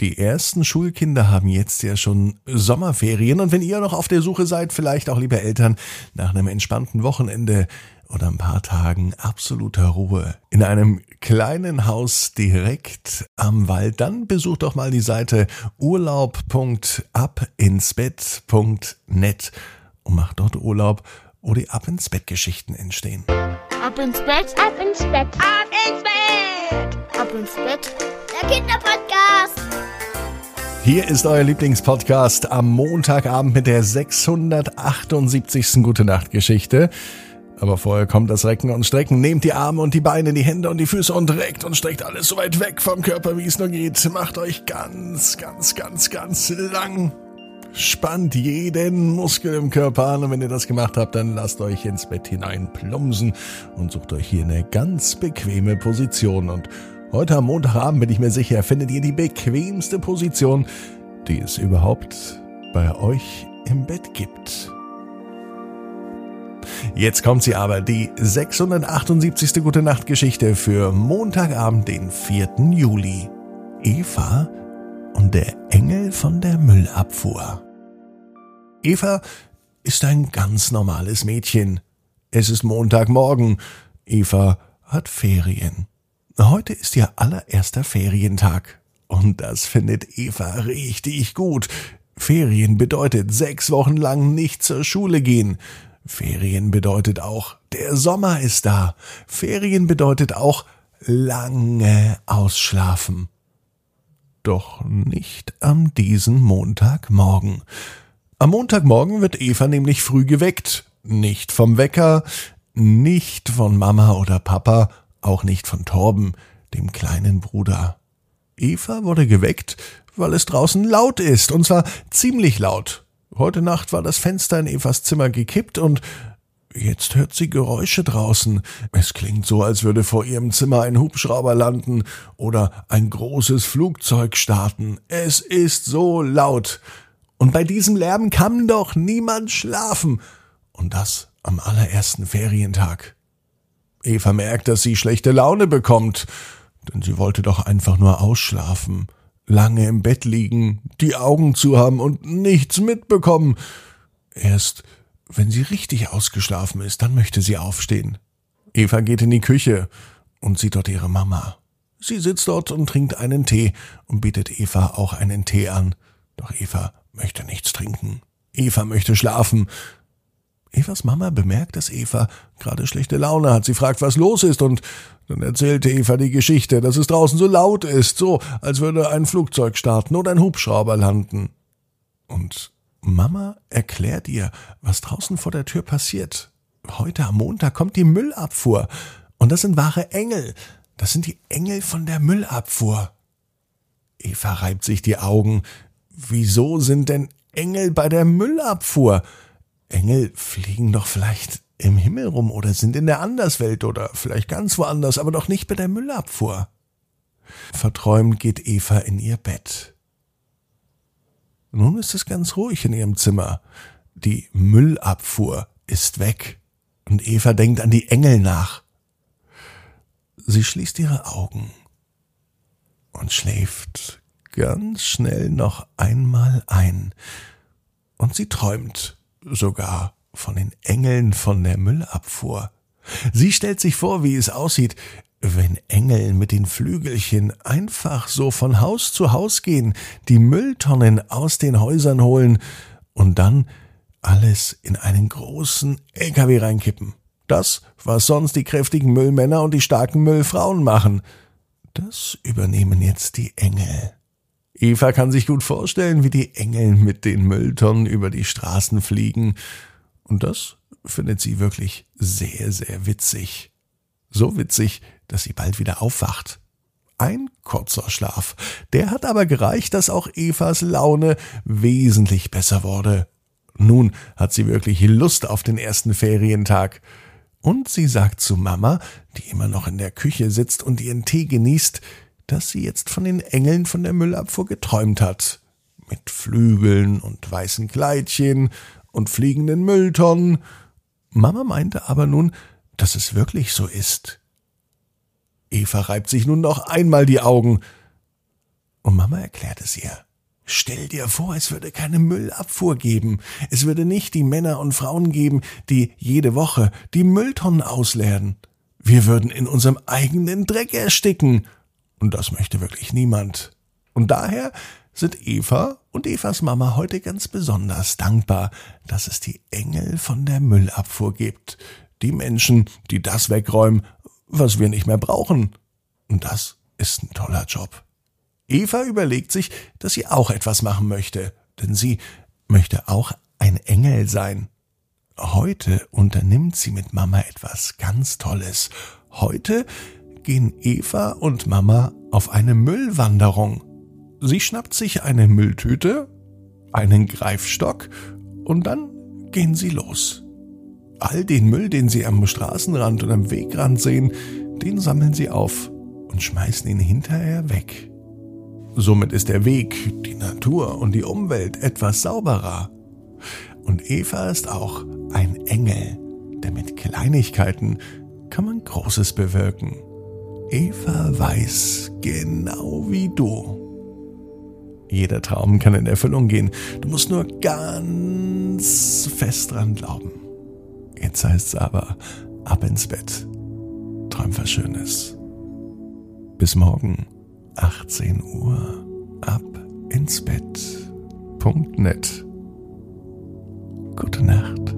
Die ersten Schulkinder haben jetzt ja schon Sommerferien und wenn ihr noch auf der Suche seid, vielleicht auch liebe Eltern, nach einem entspannten Wochenende oder ein paar Tagen absoluter Ruhe in einem kleinen Haus direkt am Wald, dann besucht doch mal die Seite urlaub.abinsbett.net und macht dort Urlaub, wo die Ab ins Bett Geschichten entstehen. Ab ins Bett, ab ins Bett, ab ins Bett, ab ins Bett. Der Kinderpodcast. Hier ist euer Lieblingspodcast am Montagabend mit der 678. Gute Nacht Geschichte. Aber vorher kommt das Recken und Strecken. Nehmt die Arme und die Beine, die Hände und die Füße und reckt und streckt alles so weit weg vom Körper, wie es nur geht. Macht euch ganz, ganz, ganz, ganz lang. Spannt jeden Muskel im Körper an und wenn ihr das gemacht habt, dann lasst euch ins Bett hinein plumsen und sucht euch hier eine ganz bequeme Position. Und heute am Montagabend bin ich mir sicher, findet ihr die bequemste Position, die es überhaupt bei euch im Bett gibt. Jetzt kommt sie aber, die 678. Gute Nacht Geschichte für Montagabend, den 4. Juli. Eva und der Engel von der Müllabfuhr. Eva ist ein ganz normales Mädchen. Es ist Montagmorgen. Eva hat Ferien. Heute ist ihr allererster Ferientag. Und das findet Eva richtig gut. Ferien bedeutet sechs Wochen lang nicht zur Schule gehen. Ferien bedeutet auch, der Sommer ist da. Ferien bedeutet auch lange ausschlafen. Doch nicht am diesen Montagmorgen. Am Montagmorgen wird Eva nämlich früh geweckt. Nicht vom Wecker, nicht von Mama oder Papa, auch nicht von Torben, dem kleinen Bruder. Eva wurde geweckt, weil es draußen laut ist, und zwar ziemlich laut. Heute Nacht war das Fenster in Evas Zimmer gekippt und Jetzt hört sie Geräusche draußen. Es klingt so, als würde vor ihrem Zimmer ein Hubschrauber landen oder ein großes Flugzeug starten. Es ist so laut. Und bei diesem Lärm kann doch niemand schlafen. Und das am allerersten Ferientag. Eva merkt, dass sie schlechte Laune bekommt, denn sie wollte doch einfach nur ausschlafen lange im Bett liegen, die Augen zu haben und nichts mitbekommen. Erst wenn sie richtig ausgeschlafen ist, dann möchte sie aufstehen. Eva geht in die Küche und sieht dort ihre Mama. Sie sitzt dort und trinkt einen Tee und bietet Eva auch einen Tee an. Doch Eva möchte nichts trinken. Eva möchte schlafen. Evas Mama bemerkt, dass Eva gerade schlechte Laune hat. Sie fragt, was los ist, und dann erzählte Eva die Geschichte, dass es draußen so laut ist, so als würde ein Flugzeug starten oder ein Hubschrauber landen. Und Mama erklärt ihr, was draußen vor der Tür passiert. Heute am Montag kommt die Müllabfuhr. Und das sind wahre Engel. Das sind die Engel von der Müllabfuhr. Eva reibt sich die Augen. Wieso sind denn Engel bei der Müllabfuhr? Engel fliegen doch vielleicht im Himmel rum oder sind in der Anderswelt oder vielleicht ganz woanders, aber doch nicht bei der Müllabfuhr. Verträumt geht Eva in ihr Bett. Nun ist es ganz ruhig in ihrem Zimmer. Die Müllabfuhr ist weg und Eva denkt an die Engel nach. Sie schließt ihre Augen und schläft ganz schnell noch einmal ein. Und sie träumt sogar von den Engeln von der Müllabfuhr. Sie stellt sich vor, wie es aussieht, wenn Engel mit den Flügelchen einfach so von Haus zu Haus gehen, die Mülltonnen aus den Häusern holen und dann alles in einen großen LKW reinkippen. Das, was sonst die kräftigen Müllmänner und die starken Müllfrauen machen, das übernehmen jetzt die Engel. Eva kann sich gut vorstellen, wie die Engel mit den Mülltonnen über die Straßen fliegen und das findet sie wirklich sehr, sehr witzig. So witzig, dass sie bald wieder aufwacht. Ein kurzer Schlaf. Der hat aber gereicht, dass auch Evas Laune wesentlich besser wurde. Nun hat sie wirklich Lust auf den ersten Ferientag. Und sie sagt zu Mama, die immer noch in der Küche sitzt und ihren Tee genießt, dass sie jetzt von den Engeln von der Müllabfuhr geträumt hat. Mit Flügeln und weißen Kleidchen und fliegenden Mülltonnen. Mama meinte aber nun, dass es wirklich so ist. Eva reibt sich nun noch einmal die Augen. Und Mama erklärt es ihr. Stell dir vor, es würde keine Müllabfuhr geben. Es würde nicht die Männer und Frauen geben, die jede Woche die Mülltonnen ausleeren. Wir würden in unserem eigenen Dreck ersticken. Und das möchte wirklich niemand. Und daher sind Eva und Evas Mama heute ganz besonders dankbar, dass es die Engel von der Müllabfuhr gibt. Die Menschen, die das wegräumen, was wir nicht mehr brauchen. Und das ist ein toller Job. Eva überlegt sich, dass sie auch etwas machen möchte, denn sie möchte auch ein Engel sein. Heute unternimmt sie mit Mama etwas ganz Tolles. Heute gehen Eva und Mama auf eine Müllwanderung. Sie schnappt sich eine Mülltüte, einen Greifstock und dann gehen sie los. All den Müll, den sie am Straßenrand und am Wegrand sehen, den sammeln sie auf und schmeißen ihn hinterher weg. Somit ist der Weg, die Natur und die Umwelt etwas sauberer. Und Eva ist auch ein Engel, denn mit Kleinigkeiten kann man Großes bewirken. Eva weiß genau wie du. Jeder Traum kann in Erfüllung gehen. Du musst nur ganz fest dran glauben. Jetzt heißt's aber ab ins Bett. Träum was Schönes. Bis morgen, 18 Uhr, ab ins Bett. Punkt net. Gute Nacht.